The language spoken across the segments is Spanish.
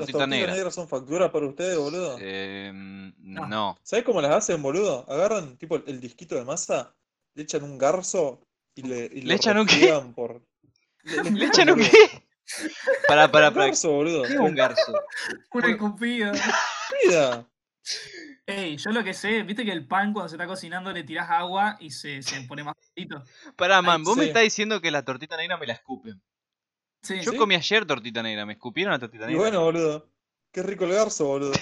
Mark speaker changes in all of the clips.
Speaker 1: Tortita
Speaker 2: tortitas
Speaker 1: negra.
Speaker 2: negras son factura para ustedes, boludo.
Speaker 1: Eh,
Speaker 3: No.
Speaker 1: no.
Speaker 2: ¿Sabés cómo las hacen, boludo? Agarran tipo el, el disquito de masa, le echan un garzo y le, y
Speaker 1: ¿Le
Speaker 2: lo
Speaker 1: echan un qué?
Speaker 2: por. Le,
Speaker 1: ¿Le echan un qué? Para, para,
Speaker 2: Un
Speaker 1: para.
Speaker 2: garzo, boludo.
Speaker 1: ¿Qué es un garzo?
Speaker 3: Un escupido.
Speaker 2: Mira.
Speaker 3: Ey, yo lo que sé, viste que el pan cuando se está cocinando le tirás agua y se, se pone más frito.
Speaker 1: Pará, man, vos me estás diciendo que la tortita negra me la escupen.
Speaker 3: Sí,
Speaker 1: Yo
Speaker 2: ¿Sí?
Speaker 1: comí ayer tortita negra, ¿me escupieron la tortita
Speaker 2: Y
Speaker 1: negra?
Speaker 2: bueno, boludo. Qué rico el garzo, boludo.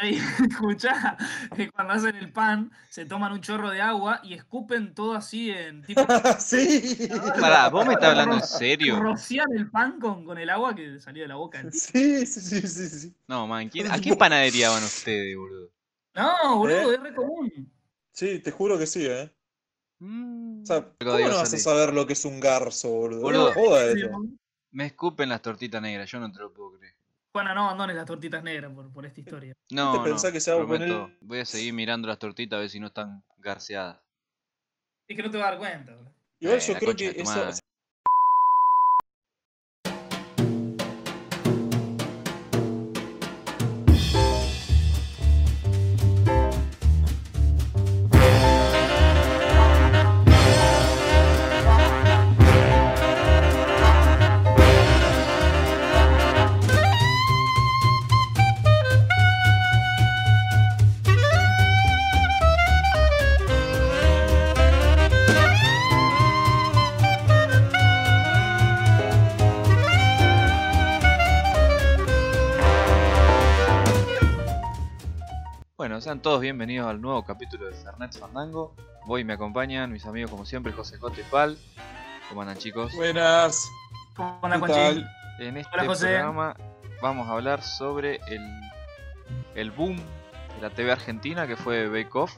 Speaker 3: Ey, escuchá, que cuando hacen el pan se toman un chorro de agua y escupen todo así en tipo.
Speaker 2: sí.
Speaker 1: Pará, vos me estás hablando en serio.
Speaker 3: Rociar el pan con, con el agua que salió de la boca.
Speaker 2: Sí, sí, sí, sí, sí.
Speaker 1: No, man, ¿quién- ¿a qué panadería van ustedes, boludo?
Speaker 3: No, boludo,
Speaker 2: ¿Eh?
Speaker 3: es re común.
Speaker 2: Sí, te juro que sí, eh.
Speaker 1: Mm,
Speaker 2: O sea, ¿cómo no vas a saber lo que es un garzo, boludo?
Speaker 1: Boludo.
Speaker 2: No eso.
Speaker 1: Me escupen las tortitas negras, yo no te lo puedo creer.
Speaker 3: Bueno, no abandones las tortitas negras por, por esta historia.
Speaker 1: No,
Speaker 2: te
Speaker 1: no,
Speaker 2: pensás que se va a
Speaker 1: prometo,
Speaker 2: poner-
Speaker 1: voy a seguir mirando las tortitas a ver si no están garceadas.
Speaker 3: Es que no te vas a dar cuenta, boludo.
Speaker 2: Igual
Speaker 1: Eh,
Speaker 2: yo
Speaker 1: la
Speaker 2: creo que
Speaker 1: de Bueno, sean todos bienvenidos al nuevo capítulo de Fernet Fandango. Hoy me acompañan mis amigos como siempre, José J y Pal. ¿Cómo andan chicos?
Speaker 2: Buenas.
Speaker 3: ¿Cómo andas,
Speaker 2: ¿Qué
Speaker 3: Conchi?
Speaker 1: En este
Speaker 3: Hola, José.
Speaker 1: programa vamos a hablar sobre el, el boom de la TV argentina que fue Bake Off,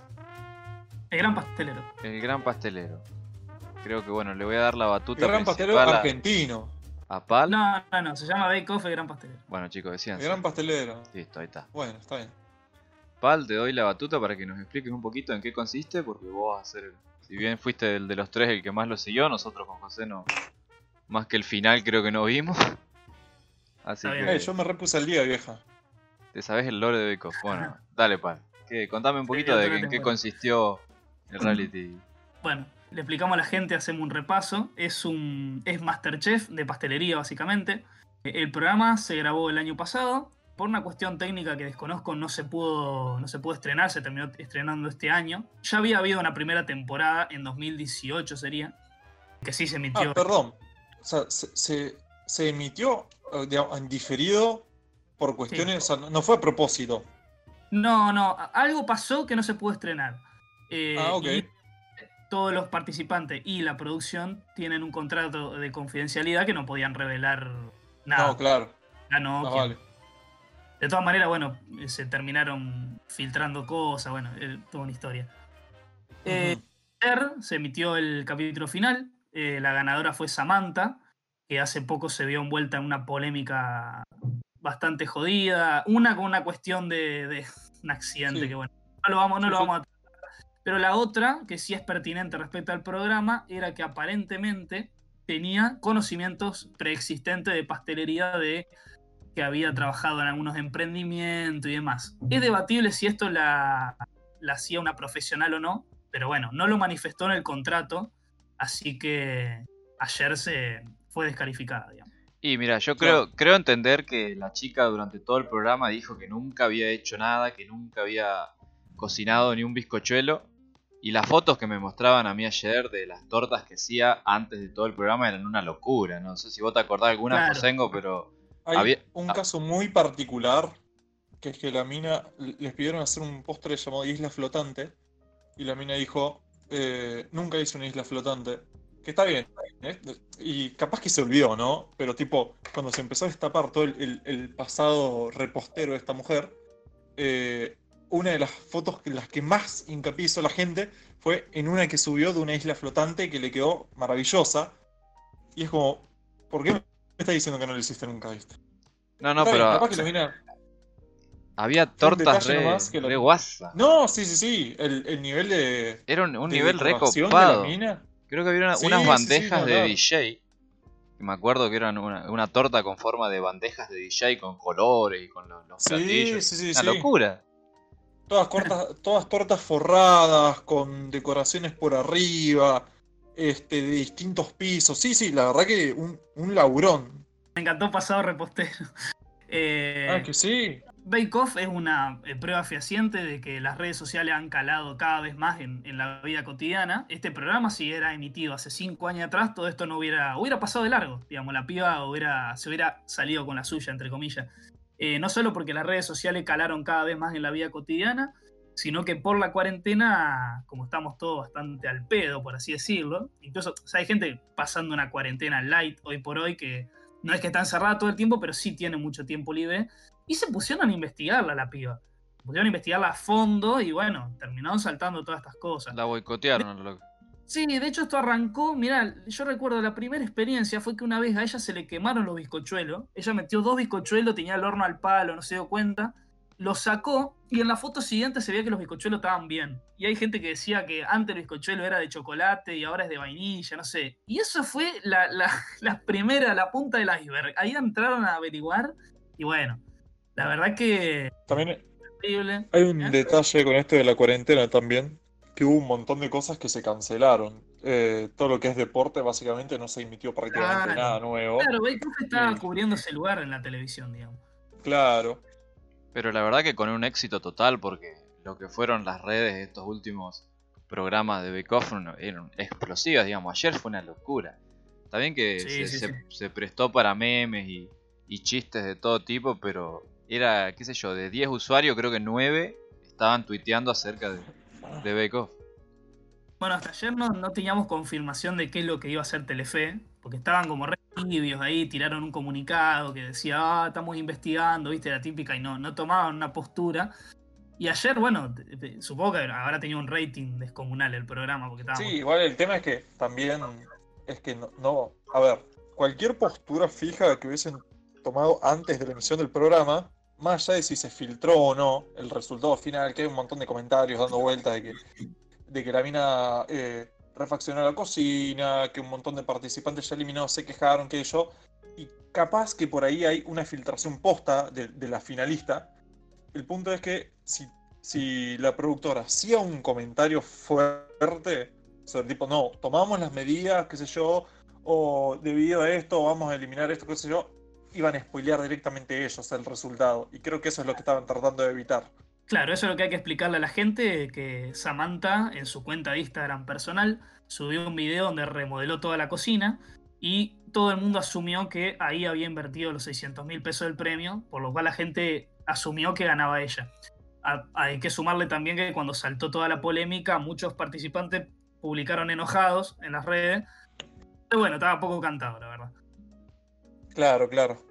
Speaker 3: El gran pastelero.
Speaker 1: el gran pastelero. Creo que bueno, le voy a dar la batuta
Speaker 2: El gran pastelero
Speaker 1: a-
Speaker 2: argentino.
Speaker 1: a, Pal.
Speaker 3: No, no, no, se llama Bake Off el gran pastelero.
Speaker 1: Bueno chicos, decían.
Speaker 2: El gran pastelero.
Speaker 1: Listo, ahí está.
Speaker 2: Bueno, está bien.
Speaker 1: Pal, te doy la batuta para que nos expliques un poquito en qué consiste, porque vos vas a ser, el- si bien fuiste el de los tres el que más lo siguió, nosotros con José no, más que el final creo que no vimos. Así que
Speaker 2: Eh, yo me repuse al día, vieja.
Speaker 1: te sabes el lore de Off. Bueno, dale Pal. Que, contame un poquito
Speaker 3: Sí,
Speaker 1: de en qué consistió el reality.
Speaker 3: Bueno, le explicamos a la gente, hacemos un repaso. Es un es Masterchef de pastelería, básicamente. El programa se grabó el año pasado. Por una cuestión técnica que desconozco, no se pudo, no se pudo estrenar, se terminó estrenando este año. Ya había habido una primera temporada en 2018, sería. Que sí se emitió.
Speaker 2: Ah, perdón. O sea, se, se, se emitió eh, digamos, en diferido por cuestiones. O sea, no- fue a propósito.
Speaker 3: No, no, algo pasó que no se pudo estrenar. Eh,
Speaker 2: Ah, ok.
Speaker 3: y todos los participantes y la producción tienen un contrato de confidencialidad que no podían revelar nada.
Speaker 2: No, claro.
Speaker 3: Ah, no,
Speaker 2: Ah,
Speaker 3: que-
Speaker 2: vale.
Speaker 3: De todas maneras, bueno, eh, se terminaron filtrando cosas, bueno, eh, toda una historia. Eh, se emitió el capítulo final. eh, la ganadora fue Samantha, que hace poco se vio envuelta en una polémica bastante jodida. Una con una cuestión de, de un accidente
Speaker 2: Sí.
Speaker 3: que, bueno, no lo vamos, no lo vamos a tratar. Pero la otra, que sí es pertinente respecto al programa, era que aparentemente tenía conocimientos preexistentes de pastelería de que había trabajado en algunos emprendimientos y demás. Es debatible si esto la, la hacía una profesional o no, pero bueno, no lo manifestó en el contrato, así que ayer se fue descalificada, digamos.
Speaker 1: Y mira, yo creo, creo entender que la chica durante todo el programa dijo que nunca había hecho nada, que nunca había cocinado ni un bizcochuelo. Y las fotos que me mostraban a mí ayer de las tortas que hacía antes de todo el programa eran una locura. No sé si vos te acordás de alguna,
Speaker 3: Claro.
Speaker 1: Josengo, pero
Speaker 2: Hay
Speaker 1: Había-
Speaker 2: un
Speaker 1: ah.
Speaker 2: caso muy particular, que es que la mina les pidieron hacer un postre llamado Isla Flotante, y la mina dijo, eh, nunca hice una isla flotante, que está bien, ¿eh? y capaz que se olvidó, ¿no? Pero tipo, cuando se empezó a destapar todo el, el- el pasado repostero de esta mujer, eh, una de las fotos que las que más hincapié hizo la gente fue en una que subió de una isla flotante que le quedó maravillosa, y es como, ¿por qué me está diciendo que no lo hiciste nunca, viste?
Speaker 1: no, no,
Speaker 2: Está bien,
Speaker 1: pero
Speaker 2: capaz que mina-
Speaker 1: había tortas re,
Speaker 2: que la-
Speaker 1: re guasa.
Speaker 2: No, sí, sí, sí. El, el nivel de.
Speaker 1: Era un, un
Speaker 2: de
Speaker 1: nivel recopado. Creo que había una-
Speaker 2: Sí,
Speaker 1: unas
Speaker 2: sí, sí,
Speaker 1: bandejas de
Speaker 2: claro.
Speaker 1: DJ Me acuerdo que eran una, una torta con forma de bandejas de DJ con colores y con los, los
Speaker 2: Sí,
Speaker 1: platillos.
Speaker 2: sí, sí,
Speaker 1: Una locura.
Speaker 2: Todas, cortas, todas tortas forradas, con decoraciones por arriba, este, de distintos pisos. Sí, sí, la verdad que un, un laburón.
Speaker 3: Me encantó pasado repostero. Eh,
Speaker 2: Ah, que sí.
Speaker 3: Bake Off es una eh, prueba fehaciente de que las redes sociales han calado cada vez más en, en la vida cotidiana. Este programa, si era emitido hace cinco años atrás, todo esto no hubiera, hubiera pasado de largo. Digamos, la piba hubiera, se hubiera salido con la suya, entre comillas. Eh, no solo porque las redes sociales calaron cada vez más en la vida cotidiana, sino que por la cuarentena, como estamos todos bastante al pedo, por así decirlo, incluso o sea, hay gente pasando una cuarentena light hoy por hoy que no es que está encerrada todo el tiempo, pero sí tiene mucho tiempo libre. Y se pusieron a investigarla la piba. Se pusieron a investigarla a fondo y bueno, terminaron saltando todas estas cosas.
Speaker 1: La boicotearon. loco.
Speaker 3: Sí, de hecho esto arrancó, mirá, yo recuerdo la primera experiencia fue que una vez a ella se le quemaron los bizcochuelos. Ella metió dos bizcochuelos, tenía el horno al palo, no se dio cuenta. Los sacó y en la foto siguiente se veía que los bizcochuelos estaban bien. Y hay gente que decía que antes el bizcochuelo era de chocolate y ahora es de vainilla, no sé. Y eso fue la, la, la primera, la punta del iceberg. Ahí entraron a averiguar y bueno, la verdad que
Speaker 2: También
Speaker 3: terrible.
Speaker 2: hay un
Speaker 3: ¿Eh?
Speaker 2: detalle con esto de la cuarentena también, que hubo un montón de cosas que se cancelaron. Eh, todo lo que es deporte básicamente no se emitió prácticamente
Speaker 3: Claro.
Speaker 2: nada nuevo.
Speaker 3: Claro, Off estaba cubriendo ese lugar en la televisión, digamos.
Speaker 2: Claro.
Speaker 1: Pero la verdad que con un éxito total, porque lo que fueron las redes de estos últimos programas de Bake Off eran explosivas, digamos. Ayer fue una locura. Está bien que
Speaker 3: Sí,
Speaker 1: se,
Speaker 3: sí,
Speaker 1: se-
Speaker 3: sí.
Speaker 1: se prestó para memes y, y chistes de todo tipo, pero era, qué sé yo, de 10 usuarios, creo que 9 estaban tuiteando acerca de, de Bake Off.
Speaker 3: Bueno, hasta ayer no, no teníamos confirmación de qué es lo que iba a hacer Telefe, porque estaban como re tibios ahí, tiraron un comunicado que decía, ah, estamos investigando, viste, la típica, y no, no tomaban una postura. Y ayer, bueno, supongo que habrá tenido un rating descomunal el programa, porque.
Speaker 2: Sí, igual el tema es que también es que no, no- a ver, cualquier postura fija que hubiesen tomado antes de la emisión del programa, más allá de si se filtró o no el resultado final, que hay un montón de comentarios dando vueltas de que, de que la mina eh, refaccionó la cocina, que un montón de participantes ya eliminados se quejaron, que yo, y capaz que por ahí hay una filtración posta de, de la finalista. El punto es que si, si la productora hacía un comentario fuerte, sea, tipo, no, tomamos las medidas, qué sé yo, o debido a esto vamos a eliminar esto, qué sé yo, iban a spoilear directamente ellos el resultado. Y creo que eso es lo que estaban tratando de evitar.
Speaker 3: Claro, eso es lo que hay que explicarle a la gente, que Samantha en su cuenta de Instagram personal subió un video donde remodeló toda la cocina y todo el mundo asumió que ahí había invertido los 600 mil pesos del premio, por lo cual la gente asumió que ganaba ella. Hay que sumarle también que cuando saltó toda la polémica, muchos participantes publicaron enojados en las redes. Pero bueno, estaba poco cantado, la verdad.
Speaker 2: Claro, claro.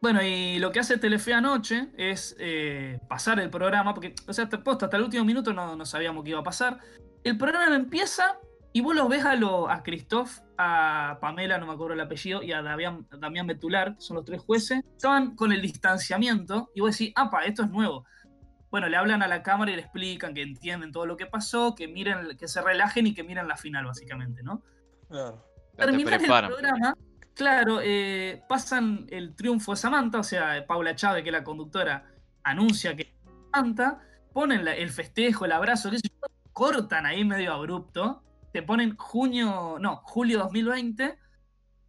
Speaker 3: Bueno, y lo que hace Telefe anoche es eh, pasar el programa, porque, o sea, hasta, posta, hasta el último minuto no, no sabíamos qué iba a pasar. El programa empieza y vos los ves a, lo, a Christoph, a Pamela, no me acuerdo el apellido, y a Damián, Damián Betular, que son los tres jueces. Estaban con el distanciamiento y vos decís, apa, esto es nuevo. Bueno, le hablan a la cámara y le explican que entienden todo lo que pasó, que miren, que se relajen y que miren la final, básicamente, ¿no?
Speaker 2: claro.
Speaker 1: Ya te
Speaker 3: terminar el
Speaker 1: preparan.
Speaker 3: programa, claro, eh, pasan el triunfo de Samantha, o sea, Paula Chávez, que es la conductora, anuncia que Samantha, ponen el festejo, el abrazo, cortan ahí medio abrupto, te ponen junio, no, julio 2020,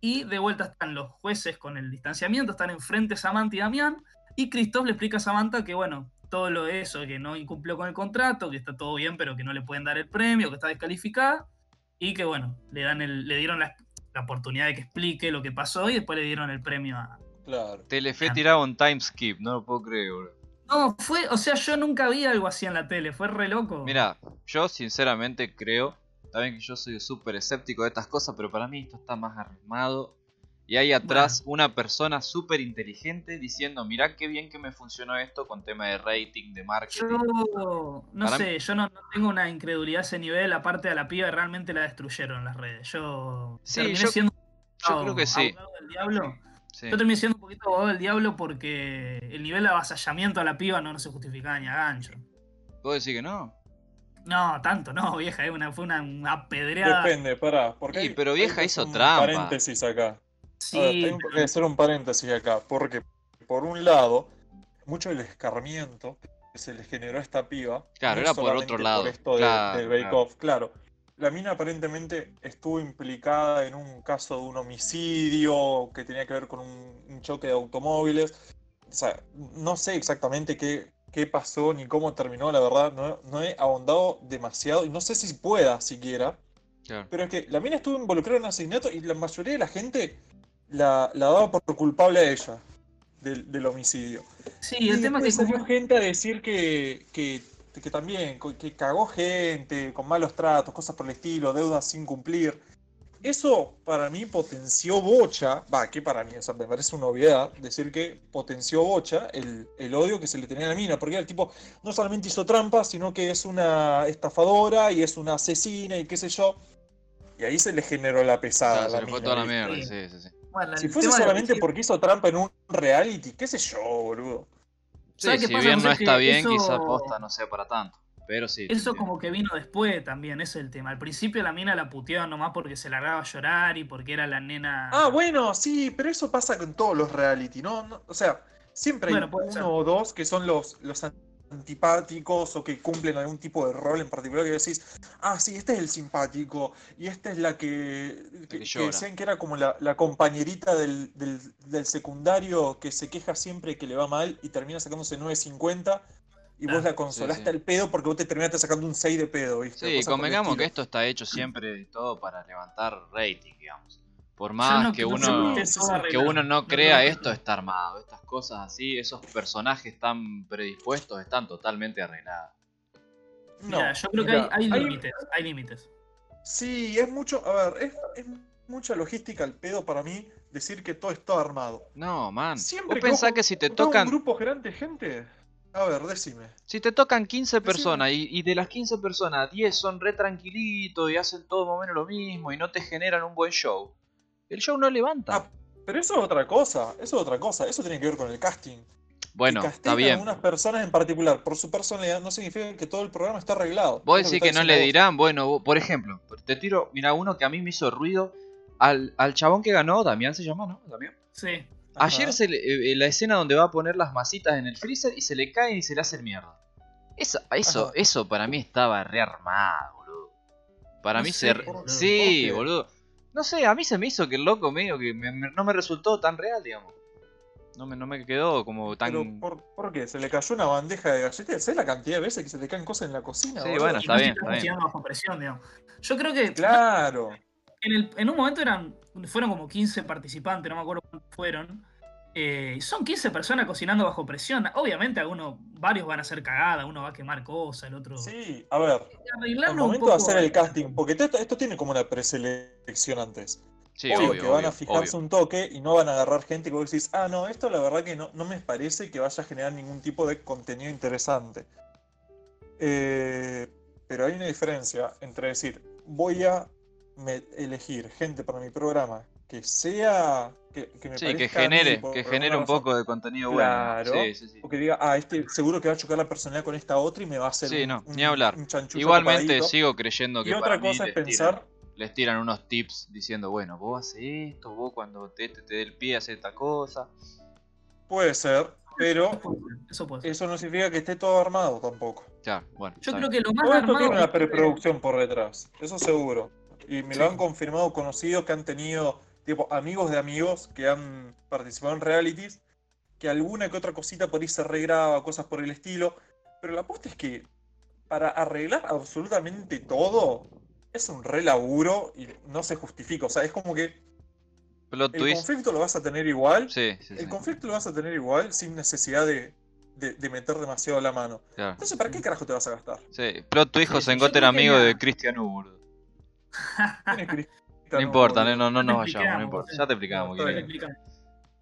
Speaker 3: y de vuelta están los jueces con el distanciamiento, están enfrente Samantha y Damián, y Christoph le explica a Samantha que, bueno, todo lo eso, que no incumplió con el contrato, que está todo bien, pero que no le pueden dar el premio, que está descalificada, y que bueno, le, dan el, le dieron la, la oportunidad de que explique lo que pasó y después le dieron el premio a...
Speaker 2: Claro.
Speaker 1: Telefe tiraba un time skip, no lo puedo creer, boludo.
Speaker 3: No, fue, o sea, yo nunca vi algo así en la tele, fue re loco.
Speaker 1: Mira, yo sinceramente creo, también que yo soy súper escéptico de estas cosas, pero para mí esto está más armado. Y hay atrás una persona súper inteligente diciendo, mirá qué bien que me funcionó esto con tema de rating, de marketing.
Speaker 3: Yo no
Speaker 1: Para
Speaker 3: sé, yo no, no tengo una incredulidad a ese nivel, aparte de la piba realmente la destruyeron las redes. Yo
Speaker 1: Sí,
Speaker 3: terminé
Speaker 1: yo-
Speaker 3: siendo
Speaker 1: yo creo que sí.
Speaker 3: abogado del diablo.
Speaker 1: Sí.
Speaker 3: Yo terminé siendo un poquito abogado del diablo porque el nivel de avasallamiento a la piba no, no se justificaba ni a gancho.
Speaker 1: ¿Puedo decir que no?
Speaker 3: No, tanto no, vieja, eh, una, fue una, una apedreada.
Speaker 2: Depende, pará. Porque
Speaker 1: Sí,
Speaker 2: hay-
Speaker 1: pero vieja hizo
Speaker 2: un
Speaker 1: trampa.
Speaker 2: Paréntesis acá.
Speaker 3: Sí,
Speaker 2: tengo que hacer un paréntesis acá, porque por un lado, mucho del escarmiento que se le generó a esta piba.
Speaker 1: Claro,
Speaker 2: no
Speaker 1: era por otro lado,
Speaker 2: Por esto de-
Speaker 1: claro,
Speaker 2: del Bake
Speaker 1: claro.
Speaker 2: Off, claro. La mina aparentemente estuvo implicada en un caso de un homicidio que tenía que ver con un, un choque de automóviles. O sea, no sé exactamente qué, qué pasó ni cómo terminó, la verdad. No, no he ahondado demasiado y no sé si pueda siquiera.
Speaker 1: Claro.
Speaker 2: Pero es que la mina estuvo involucrada en un asesinato y la mayoría de la gente la, la daba por culpable a ella del, del homicidio.
Speaker 3: sí,
Speaker 2: Y
Speaker 3: el tema es que
Speaker 2: después
Speaker 3: como
Speaker 2: salió gente a decir que, que, que también, que cagó gente, con malos tratos, cosas por el estilo, deudas sin cumplir. Eso para mí potenció bocha, va, que para mí, o sea, me parece una obviedad decir que potenció bocha el, el odio que se le tenía a la mina, porque el tipo no solamente hizo trampa, sino que es una estafadora y es una asesina y qué sé yo. Y ahí se le generó la pesada.
Speaker 1: Claro,
Speaker 2: a
Speaker 1: se le fue
Speaker 2: mina,
Speaker 1: toda la mierda,
Speaker 3: sí,
Speaker 1: sí, sí.
Speaker 3: Bueno,
Speaker 2: Si fuese
Speaker 3: de-
Speaker 2: solamente porque hizo trampa en un reality, qué sé yo, boludo.
Speaker 1: Sí,
Speaker 3: ¿Sabes qué
Speaker 1: si
Speaker 3: pasa?
Speaker 1: bien
Speaker 3: No sé
Speaker 1: está bien,
Speaker 3: eso-
Speaker 1: quizá posta no sea para tanto. Pero sí.
Speaker 3: Eso como que vino después también, ese es el tema. Al principio la mina la puteaban nomás porque se largaba a llorar y porque era la nena.
Speaker 2: Ah, bueno, sí, pero eso pasa con todos los reality, ¿no? No, o sea, siempre hay
Speaker 3: Bueno,
Speaker 2: uno
Speaker 3: ser.
Speaker 2: o dos que son los, los antipáticos o que cumplen algún tipo de rol en particular que decís, ah, sí, este es el simpático y esta es la que, que, decían que era como la, la compañerita del, del, del secundario que se queja siempre que le va mal y termina sacándose 9.50 y vos
Speaker 3: Ah,
Speaker 2: la consolaste
Speaker 1: sí.
Speaker 2: al pedo porque vos te terminaste sacando un 6 de pedo, ¿viste?
Speaker 1: Sí, convengamos que esto está hecho siempre de todo para levantar rating, digamos. Por más
Speaker 3: no-
Speaker 1: que
Speaker 3: no
Speaker 1: uno
Speaker 3: que
Speaker 1: uno no crea esto está armado. Estas cosas así, esos personajes tan predispuestos están totalmente arreglados.
Speaker 3: Mira,
Speaker 2: No,
Speaker 3: yo creo que
Speaker 2: mira,
Speaker 3: hay, hay
Speaker 2: hay-
Speaker 3: límites, hay límites.
Speaker 2: Sí, es mucho, a ver, es, es mucha logística al pedo para mí decir que todo está armado.
Speaker 1: No, man.
Speaker 2: Siempre
Speaker 1: Vos pensás que si te tocan
Speaker 2: un grupo grande de gente, a ver, decime.
Speaker 1: Si te tocan 15
Speaker 2: Decime.
Speaker 1: personas y, y de las 15 personas 10 son re tranquilitos y hacen todo más o menos lo mismo y no te generan un buen show, el show no levanta.
Speaker 2: Ah, pero eso es otra cosa, eso es otra cosa, eso tiene que ver con el casting.
Speaker 1: bueno,
Speaker 2: que
Speaker 1: está bien.
Speaker 2: algunas personas en particular por su personalidad no significa que todo el programa está arreglado.
Speaker 1: Vos decís que
Speaker 2: está
Speaker 1: no le dirán, bueno, por ejemplo, te tiro, mira, uno que a mí me hizo ruido, al, al chabón que ganó, Damián se llama, ¿no? Damián.
Speaker 3: Sí.
Speaker 1: Ayer
Speaker 2: Ajá.
Speaker 1: se le- eh, la escena donde va a poner las masitas en el freezer y se le caen y se le hacen mierda. Eso, eso,
Speaker 2: Ajá.
Speaker 1: eso para mí estaba rearmado, boludo. Para
Speaker 3: No
Speaker 1: mí
Speaker 3: sé,
Speaker 1: se...
Speaker 3: boludo.
Speaker 1: Sí, boludo. No sé, a mí se me hizo que el loco medio que me- me- no me resultó tan real, digamos. No me, no me quedó como tan...
Speaker 2: Pero ¿por, por qué? ¿Se le cayó una bandeja de galletas? ¿Sabes la cantidad de veces que se le caen cosas en la cocina?
Speaker 1: Sí, bueno, está bien, está
Speaker 3: bajo presión, digamos. Yo creo que
Speaker 2: Claro.
Speaker 3: en, el- en un momento eran fueron como 15 participantes, no me acuerdo cuántos fueron. Eh, son 15 personas cocinando bajo presión. Obviamente algunos, varios van a hacer cagada, uno va a quemar cosas, el otro.
Speaker 2: Sí, a ver, al
Speaker 3: Arreglarlo un
Speaker 2: momento de hacer el casting, porque esto, esto tiene como una preselección antes.
Speaker 1: Sí,
Speaker 2: obvio,
Speaker 1: obvio,
Speaker 2: que van
Speaker 1: obvio,
Speaker 2: a fijarse
Speaker 1: obvio.
Speaker 2: un toque y no van a agarrar gente que vos decís, ah, no, esto la verdad que no, no me parece que vaya a generar ningún tipo de contenido interesante. Eh, pero hay una diferencia entre decir, voy a me- elegir gente para mi programa que sea. Que, que me
Speaker 1: Sí, que
Speaker 2: mí,
Speaker 1: genere,
Speaker 2: por
Speaker 1: que genere un poco de contenido
Speaker 2: Claro.
Speaker 1: bueno. Sí, sí, sí.
Speaker 2: O que diga, ah, este seguro que va a chocar la personalidad con esta otra y me va a hacer
Speaker 1: Sí,
Speaker 2: un,
Speaker 1: no,
Speaker 2: un-
Speaker 1: ni hablar.
Speaker 2: un
Speaker 1: Igualmente sigo creyendo que
Speaker 2: Y
Speaker 1: para
Speaker 2: otra
Speaker 1: mí
Speaker 2: cosa
Speaker 1: les
Speaker 2: es pensar,
Speaker 1: tiran, les tiran unos tips diciendo, bueno, vos haces esto, vos cuando te, te, te dé el pie haces esta cosa.
Speaker 2: puede ser, pero
Speaker 3: Eso puede ser, Eso
Speaker 2: no significa que esté todo armado tampoco.
Speaker 1: Ya, bueno.
Speaker 3: Yo creo que lo más
Speaker 2: Todo esto
Speaker 3: armado
Speaker 2: tiene una
Speaker 3: es
Speaker 2: preproducción por detrás, eso seguro. Y me lo han confirmado conocidos que han tenido, tipo, amigos de amigos que han participado en realities, que alguna que otra cosita por ahí se regraba, cosas por el estilo. Pero la apuesta es que para arreglar absolutamente todo es un re laburo y no se justifica. O sea, es como que
Speaker 1: Plot
Speaker 2: el
Speaker 1: twist.
Speaker 2: conflicto lo vas a tener igual.
Speaker 1: Sí, sí, sí.
Speaker 2: El conflicto lo vas a tener igual sin necesidad de, de- de meter demasiado la mano.
Speaker 1: claro.
Speaker 2: Entonces, ¿para qué carajo te vas a gastar?
Speaker 1: Sí, plot twist,
Speaker 3: Sí,
Speaker 1: José
Speaker 3: sí,
Speaker 1: Engote era amigo de Cristian Hugo.
Speaker 2: ¿Quién es
Speaker 1: No importa, no, no, no vayamos, no importa. Ya te explicamos.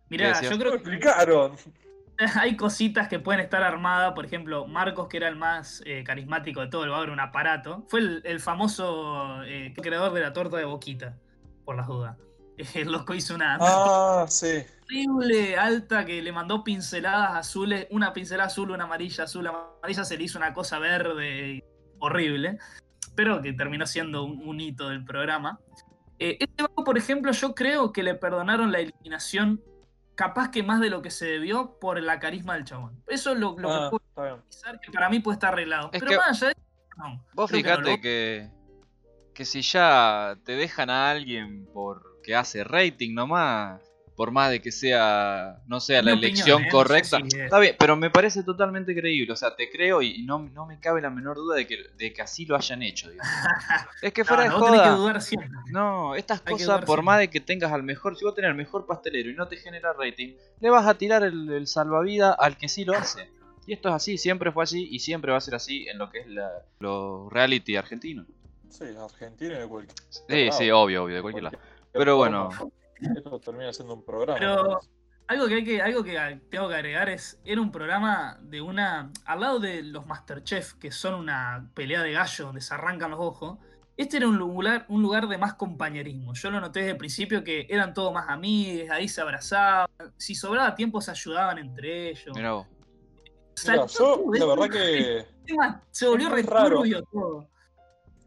Speaker 3: Mirá, yo creo que
Speaker 2: explicaron.
Speaker 3: hay cositas que pueden estar armadas. Por ejemplo, Marcos, que era el más eh, carismático de todo, el va a ver un aparato. Fue el, el famoso eh, creador de la torta de boquita, por las dudas. El loco hizo una
Speaker 2: Ah, sí.
Speaker 3: horrible alta que le mandó pinceladas azules, una pincelada azul, una amarilla, azul, amarilla, se le hizo una cosa verde horrible, pero que terminó siendo un, un hito del programa. Eh, este vago, por ejemplo, yo creo que le perdonaron la eliminación capaz que más de lo que se debió por la carisma del chabón. Eso es lo, lo
Speaker 2: Ah,
Speaker 3: que puedo pensar que para mí puede estar arreglado.
Speaker 1: Es
Speaker 3: Pero
Speaker 1: que-
Speaker 3: más allá de eso, no.
Speaker 1: Vos
Speaker 3: que
Speaker 1: fijate
Speaker 3: lo-
Speaker 1: que, que si ya te dejan a alguien porque hace rating nomás, por más de que sea no sea la
Speaker 3: Mi opinión,
Speaker 1: elección
Speaker 3: ¿eh? No sé
Speaker 1: correcta,
Speaker 3: si es-
Speaker 1: está bien, pero me parece totalmente creíble, o sea, te creo y no, no me cabe la menor duda de que, de que así lo hayan hecho. Es que
Speaker 3: No,
Speaker 1: fuera de
Speaker 3: no, vos tenés que
Speaker 1: joda,
Speaker 3: dudar siempre.
Speaker 1: no, estas
Speaker 3: Hay
Speaker 1: cosas, por
Speaker 3: siempre.
Speaker 1: más de que tengas al mejor, si vos tenés el mejor pastelero y no te genera rating, le vas a tirar el, el salvavidas al que sí lo hace. Y esto es así, siempre fue así y siempre va a ser así en lo que es la, los reality argentinos.
Speaker 2: Sí, Argentina y de cualquier.
Speaker 1: Sí, sí, obvio, obvio, de cualquier lado. Pero bueno.
Speaker 2: Esto termina siendo un programa.
Speaker 3: Pero-. Algo que, hay que, algo que tengo que agregar es, era un programa de una, al lado de los Masterchef, que son una pelea de gallo donde se arrancan los ojos, este era un lugar, un lugar de más compañerismo. Yo lo noté desde el principio que eran todos más amigos, ahí se abrazaban, si sobraba tiempo se ayudaban entre ellos.
Speaker 1: Mirá vos.
Speaker 2: Mira, yo, la verdad que.
Speaker 3: se volvió re
Speaker 2: raro.
Speaker 3: turbio todo.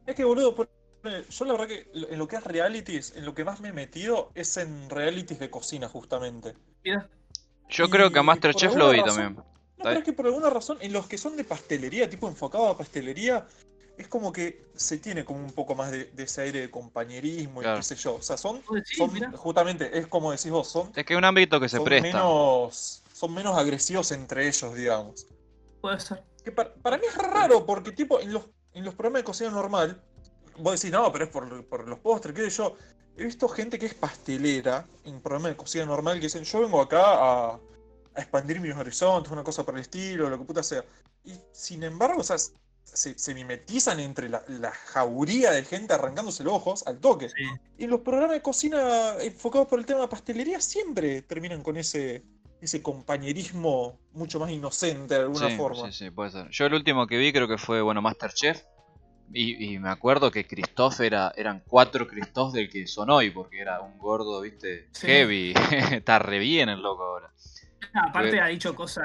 Speaker 2: Es que, boludo, por- yo la verdad que en lo que es realities, en lo que más me he metido es en realities de cocina, justamente.
Speaker 1: Yo
Speaker 2: Y
Speaker 1: creo que a Masterchef lo vi
Speaker 2: razón-
Speaker 1: también.
Speaker 2: No, pero es que por alguna razón, en los que son de pastelería, tipo enfocado a pastelería, es como que se tiene como un poco más de, de ese aire de compañerismo y qué sé yo. O sea, son,
Speaker 3: vos decís,
Speaker 2: son
Speaker 3: mirá.
Speaker 2: justamente, es como decís vos, son,
Speaker 1: Es que es un ámbito que se
Speaker 2: son
Speaker 1: presta.
Speaker 2: menos, son menos agresivos entre ellos, digamos.
Speaker 3: puede ser.
Speaker 2: Que para, para mí es raro, porque tipo, en los, en los programas de cocina normal, vos decís, no, pero es por, por los postres, qué sé yo. He visto gente que es pastelera en programas de cocina normal que dicen, yo vengo acá a, a expandir mis horizontes, una cosa por el estilo, lo que puta sea. Y sin embargo, o sea, se, se mimetizan entre la, la jauría de gente arrancándose los ojos al toque.
Speaker 3: Sí.
Speaker 2: Y los programas de cocina enfocados por el tema de pastelería siempre terminan con ese, ese compañerismo mucho más inocente de alguna
Speaker 1: sí,
Speaker 2: forma.
Speaker 1: sí, sí, puede ser. Yo el último que vi creo que fue, bueno, Masterchef. Y, y me acuerdo que Christoph era, eran cuatro Christoph del que son hoy, porque era un gordo, viste,
Speaker 3: Sí.
Speaker 1: heavy. Está re bien el loco ahora.
Speaker 3: Ah, aparte ha dicho cosas,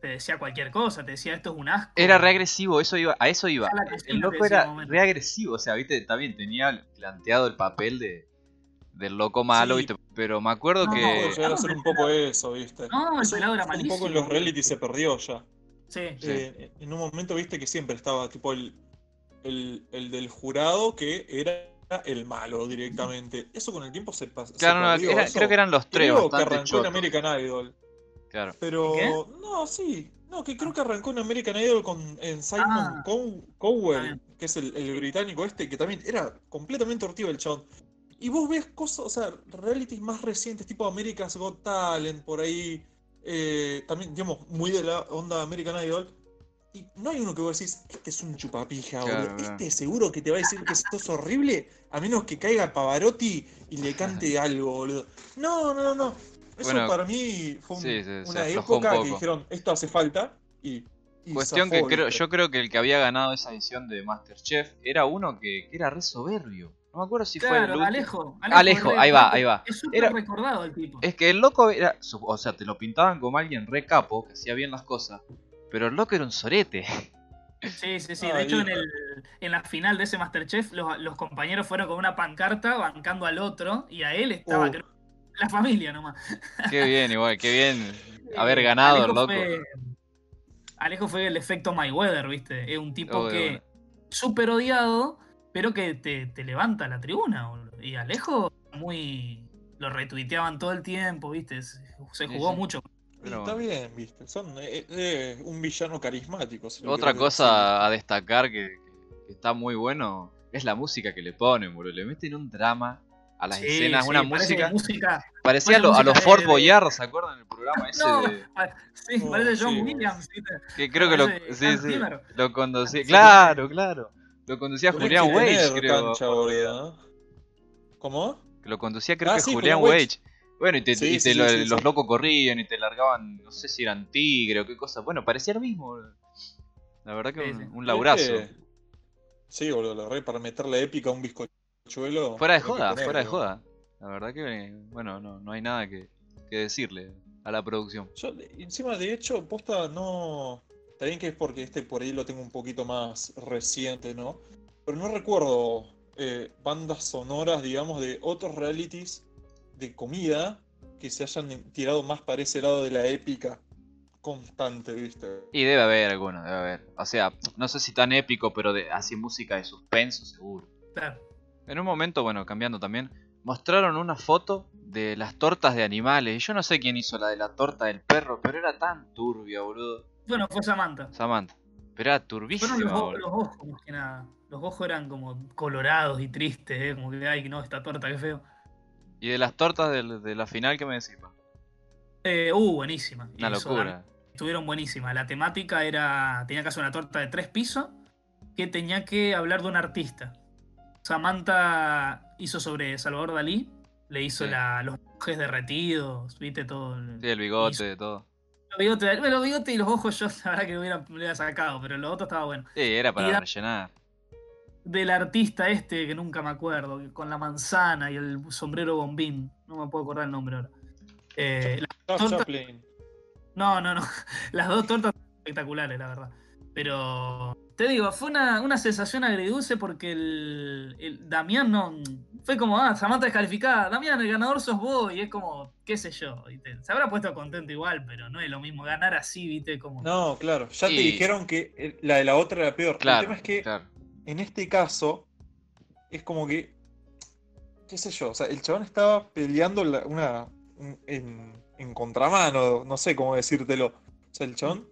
Speaker 3: te decía cualquier cosa, te decía esto es un asco.
Speaker 1: Era re agresivo, eso iba, a eso iba. El loco era
Speaker 3: un momento.
Speaker 1: re agresivo, o sea, viste, también tenía planteado el papel de del loco malo,
Speaker 2: Sí.
Speaker 1: viste. Pero me acuerdo
Speaker 3: No,
Speaker 1: que.
Speaker 2: Llegar a ser un poco eso, ¿viste?
Speaker 3: No, el
Speaker 2: Eso
Speaker 3: pelado era
Speaker 2: un poco en
Speaker 3: malísimo.
Speaker 2: los reality se perdió ya.
Speaker 3: Sí.
Speaker 1: Sí.
Speaker 2: Eh, en un momento viste que siempre estaba tipo el, el, el del jurado que era el malo directamente. Eso con el tiempo se pasó.
Speaker 1: Claro, no, era- creo que eran los tres
Speaker 2: Creo que arrancó en. American Idol.
Speaker 1: Claro.
Speaker 2: Pero.
Speaker 3: ¿Qué?
Speaker 2: No, sí. No, que creo que arrancó en American Idol con en Simon
Speaker 3: Ah.
Speaker 2: Cow- Cowell, que es el, el británico este, que también era completamente ortivo el chabón. Y vos ves cosas, o sea, realities más recientes, tipo America's Got Talent, por ahí. eh, también, digamos, muy de la onda American Idol. Y no hay uno que vos decís, este es un chupapija,
Speaker 1: Claro,
Speaker 2: boludo. Este seguro que te va a decir que esto es horrible, a menos que caiga Pavarotti y le cante algo, boludo. No, no, no, no. Eso
Speaker 1: Bueno,
Speaker 2: para mí fue un-
Speaker 1: sí, se
Speaker 2: una
Speaker 1: un
Speaker 2: época que dijeron, esto hace falta y. y
Speaker 1: Cuestión
Speaker 2: zafó,
Speaker 1: que creo, yo creo que el que había ganado esa edición de Masterchef era uno que, que era re soberbio. No me acuerdo si fue el.
Speaker 3: Alejo.
Speaker 1: Alejo,
Speaker 3: re-
Speaker 1: ahí va, ahí va.
Speaker 3: Es súper
Speaker 1: Era-
Speaker 3: recordado el tipo.
Speaker 1: Es que el loco era. O sea, te lo pintaban como alguien re capo, que hacía bien las cosas. Pero el loco era un sorete.
Speaker 3: Sí, sí, sí. De hecho, en, el, en la final de ese Masterchef, los, los compañeros fueron con una pancarta bancando al otro y a él estaba
Speaker 2: Uh.
Speaker 3: creo, la familia nomás.
Speaker 1: Qué bien, igual, qué bien haber ganado
Speaker 3: Alejo
Speaker 1: el loco.
Speaker 3: Fue, Alejo fue el efecto Mayweather, ¿viste? Es un tipo
Speaker 1: Obvio,
Speaker 3: que súper odiado, pero que te, te levanta la tribuna. boludo. Y Alejo, muy. Lo retuiteaban todo el tiempo, ¿viste? Se,
Speaker 1: Sí,
Speaker 3: jugó
Speaker 1: sí.
Speaker 3: mucho.
Speaker 2: Y
Speaker 1: Pero
Speaker 2: está
Speaker 1: bueno.
Speaker 2: bien, viste. Son eh, eh, un villano carismático. si
Speaker 1: Otra cosa a destacar que, que está muy bueno es la música que le ponen, boludo. Le meten un drama a las
Speaker 3: Sí,
Speaker 1: escenas,
Speaker 3: sí,
Speaker 1: una música.
Speaker 3: música
Speaker 1: Parecía lo- a los
Speaker 3: música
Speaker 1: Fort
Speaker 3: de-
Speaker 1: Boyard, ¿se acuerdan del programa ese?
Speaker 3: No,
Speaker 1: de-
Speaker 3: sí,
Speaker 2: Oh,
Speaker 3: parece John
Speaker 2: sí,
Speaker 3: Williams, ¿viste?
Speaker 1: que creo que lo, lo conducía. Claro, claro. Lo conducía
Speaker 2: decir.
Speaker 1: Julián Wage, creo.
Speaker 2: cancha, boludo, ¿no? ¿Cómo?
Speaker 1: Que lo conducía creo
Speaker 2: Ah,
Speaker 1: que
Speaker 2: sí,
Speaker 1: Julián
Speaker 2: Julián
Speaker 1: Wage. Bueno, y, te,
Speaker 2: Sí,
Speaker 1: y te
Speaker 2: sí,
Speaker 1: lo-
Speaker 2: sí, sí,
Speaker 1: los
Speaker 2: sí.
Speaker 1: locos corrían y te largaban, no sé si eran tigre o qué cosa. Bueno, parecía lo mismo. boludo. La verdad que
Speaker 3: Sí,
Speaker 1: un, un laburazo.
Speaker 2: Sí, boludo, la verdad, para meterle épica a un bizcochuelo.
Speaker 1: Fuera de joda, fuera de joda. La verdad que, bueno, no, no hay nada que, que decirle a la producción.
Speaker 2: Yo, encima, de hecho, posta no. Está bien que es porque este por ahí lo tengo un poquito más reciente, ¿no? Pero no recuerdo eh, bandas sonoras, digamos, de otros realities de comida que se hayan tirado más para ese lado de la épica constante, ¿viste?
Speaker 1: Y debe haber alguno, debe haber. O sea, no sé si tan épico, pero de, así música de suspenso, seguro.
Speaker 3: Claro.
Speaker 1: En un momento, bueno, cambiando también, mostraron una foto de las tortas de animales. Y yo no sé quién hizo la de la torta del perro, pero era tan turbia, boludo.
Speaker 3: Bueno, fue Samantha.
Speaker 1: Samantha. Pero era
Speaker 3: Fueron
Speaker 1: turbísima,
Speaker 3: los, o-
Speaker 1: boludo.
Speaker 3: los ojos, más que nada. Los ojos eran como colorados y tristes, ¿eh? como que, ay, no, esta torta, qué feo.
Speaker 1: Y de las tortas de, la final, ¿qué me decís?
Speaker 3: Eh, uh, buenísima.
Speaker 1: Una
Speaker 3: Eso,
Speaker 1: locura.
Speaker 3: Estuvieron buenísimas. La temática era. Tenía que hacer una torta de tres pisos que tenía que hablar de un artista. Samantha hizo sobre Salvador Dalí. Le hizo
Speaker 1: Sí.
Speaker 3: la- los monjes derretidos, viste todo. el-
Speaker 1: Sí, el bigote,
Speaker 3: hizo-
Speaker 1: de todo.
Speaker 3: Los bigotes, bueno, los bigotes y los ojos yo la verdad que lo hubiera, hubiera sacado, pero lo otro estaba bueno.
Speaker 1: Sí, era para
Speaker 3: Y da-
Speaker 1: rellenar.
Speaker 3: Del artista este que nunca me acuerdo, que con la manzana y el sombrero bombín. No me puedo acordar el nombre ahora. Eh,
Speaker 2: Chaplin.
Speaker 3: no, no, no. Las dos tortas son espectaculares, la verdad. Pero te digo, fue una, una sensación agridulce porque el, el Damián no. Fue como, ah, Samantha descalificada. Damián, el ganador sos vos. Y es como, qué sé yo. ¿viste? Se habrá puesto contento igual, pero no es lo mismo ganar así, ¿viste? Como.
Speaker 2: No, claro. Ya
Speaker 1: Y-
Speaker 2: te dijeron que el- la de la otra era peor.
Speaker 1: Claro,
Speaker 2: el tema es que
Speaker 1: claro.
Speaker 2: En este caso es como que, qué sé yo, o sea, el chabón estaba peleando la- una un- en, en contramano, no sé cómo decírtelo. O sea, el chabón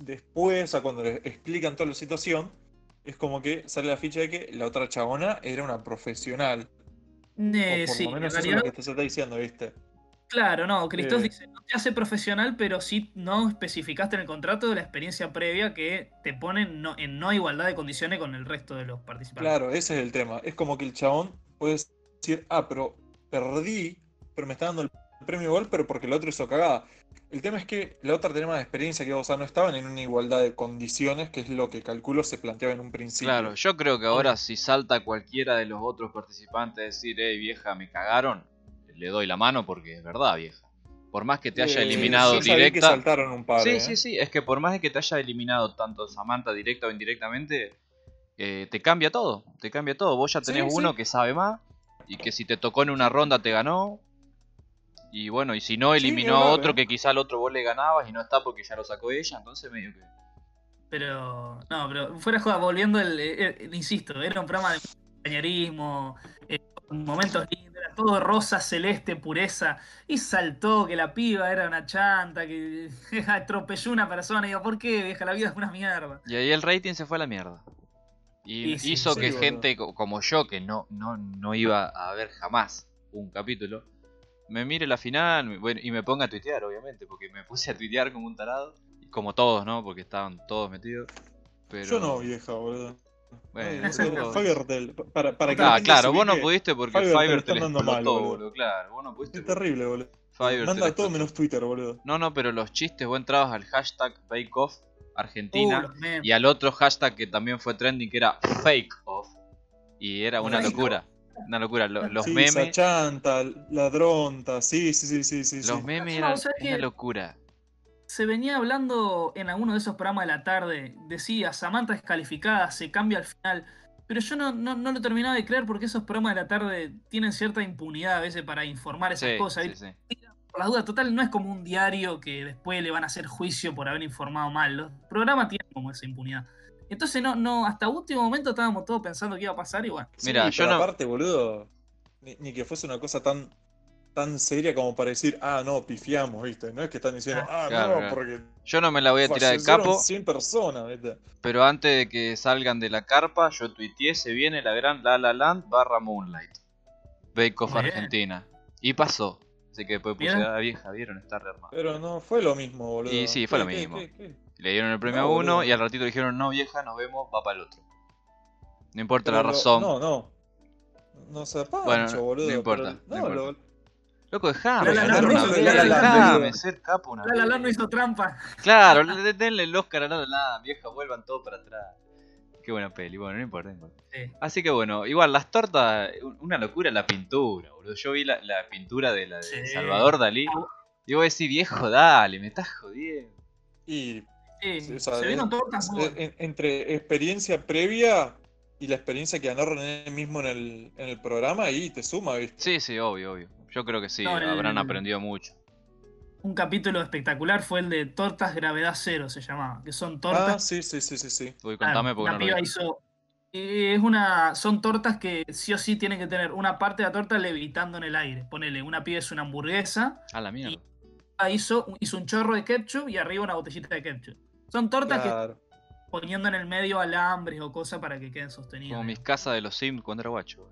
Speaker 2: después, o sea, cuando le explican toda la situación, es como que sale la ficha de que la otra chabona era una profesional.
Speaker 3: Eh,
Speaker 2: o por
Speaker 3: sí,
Speaker 2: lo
Speaker 3: en
Speaker 2: menos eso es
Speaker 3: realidad,
Speaker 2: lo que te está diciendo, ¿viste?
Speaker 3: Claro, no. Cristóf
Speaker 2: Eh.
Speaker 3: dice, no te hace profesional, pero sí no especificaste en el contrato de la experiencia previa que te pone no- en no igualdad de condiciones con el resto de los participantes.
Speaker 2: Claro, ese es el tema. Es como que el chabón puede decir, ah, pero perdí, pero me está dando el premio igual, pero porque el otro hizo cagada. El tema es que la otra tenía más experiencia que vos, o sea, no estaban en una igualdad de condiciones, que es lo que calculo se planteaba en un principio.
Speaker 1: Claro, yo creo que ahora si salta cualquiera de los otros participantes a decir, hey vieja, me cagaron, le doy la mano porque es verdad, vieja. Por más que te haya eliminado
Speaker 2: que
Speaker 1: directa.
Speaker 2: saltaron un par,
Speaker 1: Sí,
Speaker 2: ¿eh?
Speaker 1: sí, sí, es que por más de que te haya eliminado tanto Samantha directa o indirectamente, eh, te cambia todo, te cambia todo. Vos ya
Speaker 2: Sí,
Speaker 1: tenés
Speaker 2: sí.
Speaker 1: uno que sabe más y que si te tocó en una ronda te ganó. Y bueno, y si no,
Speaker 2: Sí,
Speaker 1: eliminó a otro
Speaker 2: eh.
Speaker 1: que quizá al otro vos le ganabas y no está porque ya lo sacó ella, entonces medio que...
Speaker 3: Pero, no, pero fuera de joda, volviendo, el, eh, eh, insisto, era un programa de compañerismo, eh, momentos lindos, era todo rosa, celeste, pureza, y saltó que la piba era una chanta, que atropelló una persona, y digo, ¿por qué, vieja? La vida es una mierda.
Speaker 1: Y ahí el rating se fue a la mierda. Y
Speaker 3: sí,
Speaker 1: hizo
Speaker 2: sí,
Speaker 1: que gente co- como yo, que no, no, no iba a ver jamás un capítulo, me mire la final bueno, y me ponga a tuitear, obviamente, porque me puse a tuitear como un tarado. Como todos, ¿no? Porque estaban todos metidos. Pero...
Speaker 2: Yo no, vieja, boludo.
Speaker 1: Bueno,
Speaker 2: No, Fivertel, para, para que
Speaker 1: Ah, claro, vos no pudiste porque
Speaker 2: mal,
Speaker 1: explotó,
Speaker 2: boludo.
Speaker 1: boludo. Claro, vos no pudiste.
Speaker 2: Es terrible, boludo.
Speaker 1: Fiverr
Speaker 2: Manda todo menos Twitter, boludo.
Speaker 1: No, no, pero los chistes, vos entrabas al hashtag BakeOff Argentina
Speaker 3: Uh,
Speaker 1: y al otro hashtag que también fue trending que era Fake Off. Y era una locura. Una locura. Lo- Los
Speaker 2: sí,
Speaker 1: memes.
Speaker 2: Sachanta, ladronta, sí, sí, sí, sí, sí.
Speaker 1: Los memes
Speaker 3: No,
Speaker 1: eran
Speaker 3: ¿sabes
Speaker 1: una locura.
Speaker 3: Se venía hablando en alguno de esos programas de la tarde, decía, Samantha es calificada, se cambia al final. Pero yo no, no, no lo terminaba de creer porque esos programas de la tarde tienen cierta impunidad a veces para informar esas
Speaker 1: Sí,
Speaker 3: cosas.
Speaker 1: sí,
Speaker 3: ¿viste?
Speaker 1: sí.
Speaker 3: por las dudas, total, no es como un diario que después le van a hacer juicio por haber informado mal. Los programas tienen como esa impunidad. Entonces, no, no, hasta último momento estábamos todos pensando que iba a pasar y bueno.
Speaker 2: Sí,
Speaker 1: Mira, yo
Speaker 2: pero
Speaker 1: no-
Speaker 2: aparte, boludo, ni, ni que fuese una cosa tan tan seria como para decir, ah, no, pifiamos, ¿viste? No es que están diciendo, ah,
Speaker 1: Claro,
Speaker 2: no,
Speaker 1: claro.
Speaker 2: porque
Speaker 1: Yo no me la voy a tirar de capo,
Speaker 2: 100 personas, ¿viste?
Speaker 1: pero antes de que salgan de la carpa, yo tuiteé, se viene la gran La La Land barra Moonlight. Bake Off
Speaker 3: bien.
Speaker 1: Argentina. Y pasó. Así que después puse,
Speaker 3: Mira.
Speaker 1: ah, vieja, vieron, está re armado.
Speaker 2: Pero no fue lo mismo, boludo.
Speaker 1: Y sí, fue
Speaker 2: ¿Qué,
Speaker 1: lo mismo.
Speaker 2: qué, qué?
Speaker 1: Le dieron el premio
Speaker 2: No,
Speaker 1: a uno
Speaker 2: boludo.
Speaker 1: y al ratito dijeron, no vieja, nos vemos, va para el otro. No importa
Speaker 2: Pero
Speaker 1: la
Speaker 2: lo-
Speaker 1: razón.
Speaker 2: No, no. No sé, Pancho,
Speaker 1: Bueno, no
Speaker 2: boludo.
Speaker 1: importa,
Speaker 2: pero-
Speaker 1: no
Speaker 2: no,
Speaker 1: importa.
Speaker 2: lo-
Speaker 1: Loco, dejame,
Speaker 3: La La La
Speaker 1: dejame
Speaker 2: boludo.
Speaker 1: ser capo una
Speaker 3: La La no hizo trampa.
Speaker 1: Claro, le- denle el Oscar a La La vieja, vuelvan todos para atrás. Qué buena peli, bueno, no importa. no importa.
Speaker 3: Sí.
Speaker 1: Así que bueno, igual las tortas, un- una locura la pintura, boludo. Yo vi la, la pintura de la de
Speaker 3: Sí.
Speaker 1: Salvador Dalí. Y voy a decir, viejo, dale, me estás jodiendo.
Speaker 2: Y
Speaker 3: Sí,
Speaker 2: o sea,
Speaker 3: se vieron tortas
Speaker 2: en- entre experiencia previa y la experiencia que ganó René mismo en el, en el programa, ahí te suma, ¿viste?
Speaker 1: Sí, sí, obvio, obvio. Yo creo que sí,
Speaker 3: No, el-
Speaker 1: habrán aprendido mucho.
Speaker 3: Un capítulo espectacular fue el de Tortas Gravedad Cero, se llamaba. Que son tortas.
Speaker 2: Ah, sí, sí, sí, sí, sí.
Speaker 1: Uy,
Speaker 3: Ah,
Speaker 1: contame porque
Speaker 3: una
Speaker 1: no lo
Speaker 3: piba hizo. eh, Es una. Son tortas que sí o sí tienen que tener una parte de la torta levitando en el aire. Ponele, una piba es una hamburguesa,
Speaker 1: A la mierda.
Speaker 3: ah, hizo, hizo un chorro de ketchup y arriba una botellita de ketchup. Son tortas
Speaker 2: Claro.
Speaker 3: que poniendo en el medio alambres o cosas para que queden sostenidas.
Speaker 1: Como mis casas de los Sims cuando era guacho.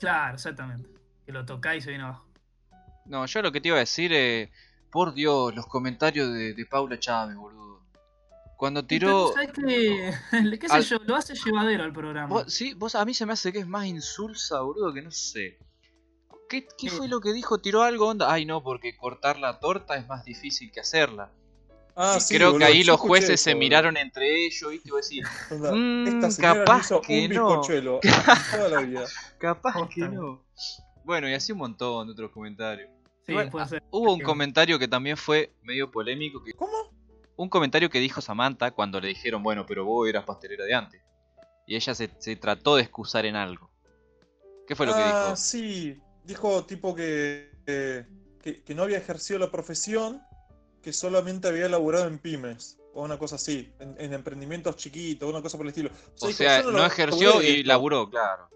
Speaker 3: Claro, exactamente. Que lo tocáis y se viene abajo.
Speaker 1: No, yo lo que te iba a decir, eh, por Dios, los comentarios de, de Paula Chávez, boludo. Cuando tiró...
Speaker 3: ¿Sabes qué? ¿Qué sé
Speaker 1: Al-
Speaker 3: yo? Lo hace llevadero al programa.
Speaker 1: Vos, sí, vos a mí se me hace que es más insulsa, boludo, que no sé. ¿Qué, qué fue lo que dijo? ¿Tiró algo onda? Ay, no, porque cortar la torta es más difícil que hacerla.
Speaker 2: Ah,
Speaker 1: Y
Speaker 2: sí,
Speaker 1: creo que ahí los jueces
Speaker 2: eso,
Speaker 1: se
Speaker 2: boludo.
Speaker 1: miraron entre ellos, ¿viste? Y "Mm,
Speaker 2: Esta señora no
Speaker 1: capaz
Speaker 2: hizo
Speaker 1: que
Speaker 2: un
Speaker 1: no".
Speaker 2: bizcochuelo toda la vida.
Speaker 1: capaz que no. Bueno, y así un montón de otros comentarios.
Speaker 3: Sí,
Speaker 1: igual,
Speaker 3: puede ser.
Speaker 1: Hubo un comentario que también fue medio polémico, que
Speaker 2: ¿Cómo?
Speaker 1: un comentario que dijo Samantha cuando le dijeron, bueno, pero vos eras pastelera de antes. Y ella se, se trató de excusar en algo. ¿Qué fue lo que
Speaker 2: ah,
Speaker 1: dijo?
Speaker 2: sí. Dijo tipo que, eh, que, que no había ejercido la profesión, que solamente había laburado en pymes. O una cosa así, en, en emprendimientos chiquitos, una cosa por el estilo.
Speaker 1: O sea,
Speaker 2: "Yo
Speaker 1: no
Speaker 2: laburé
Speaker 1: ejerció y
Speaker 2: esto".
Speaker 1: laburó, claro.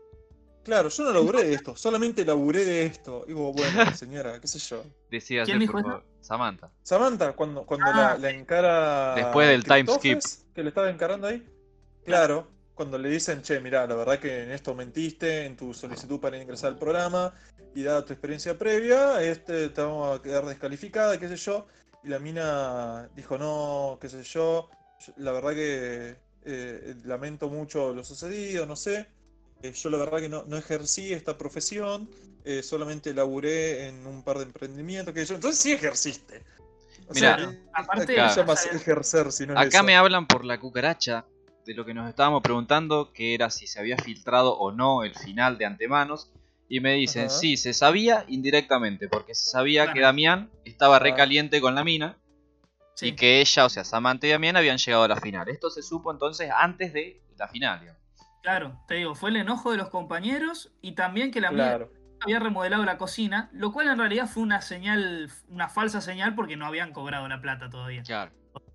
Speaker 2: Claro, yo no laburé de esto, solamente laburé de esto. Digo, bueno, señora, qué sé yo.
Speaker 1: Decía. Samantha.
Speaker 2: Samantha, cuando, cuando
Speaker 3: Ah.
Speaker 2: la, la encara.
Speaker 1: Después del time
Speaker 2: Christofes, Que le estaba encarando ahí. Claro, cuando le dicen, che, mirá, la verdad que en esto mentiste, en tu solicitud para ingresar al programa, y dada tu experiencia previa, este te vamos a quedar descalificada, qué sé yo. Y la mina dijo, no, qué sé yo. yo- la verdad que eh, lamento mucho lo sucedido, no sé. Eh, yo la verdad que no, no ejercí esta profesión, eh, solamente laburé en un par de emprendimientos que yo. Entonces sí ejerciste. O
Speaker 1: Mirá,
Speaker 2: sea, ¿qué-
Speaker 3: aparte-
Speaker 2: ¿qué
Speaker 1: Claro.
Speaker 2: llamas ejercer si no es
Speaker 1: Acá
Speaker 2: eso?
Speaker 1: me hablan por la cucaracha de lo que nos estábamos preguntando, que era si se había filtrado o no el final de antemanos. Y me dicen,
Speaker 2: Ajá.
Speaker 1: sí, se sabía indirectamente, porque se sabía que. Damián estaba recaliente con la mina
Speaker 3: Sí.
Speaker 1: y que ella, o sea, Samantha y Damián habían llegado a la final. Esto se supo entonces antes de la final. digamos.
Speaker 3: Claro, te digo, fue el enojo de los compañeros y también que la mina
Speaker 2: Claro.
Speaker 3: había remodelado la cocina, lo cual en realidad fue una señal, una falsa señal porque no habían cobrado la plata todavía.
Speaker 1: Claro.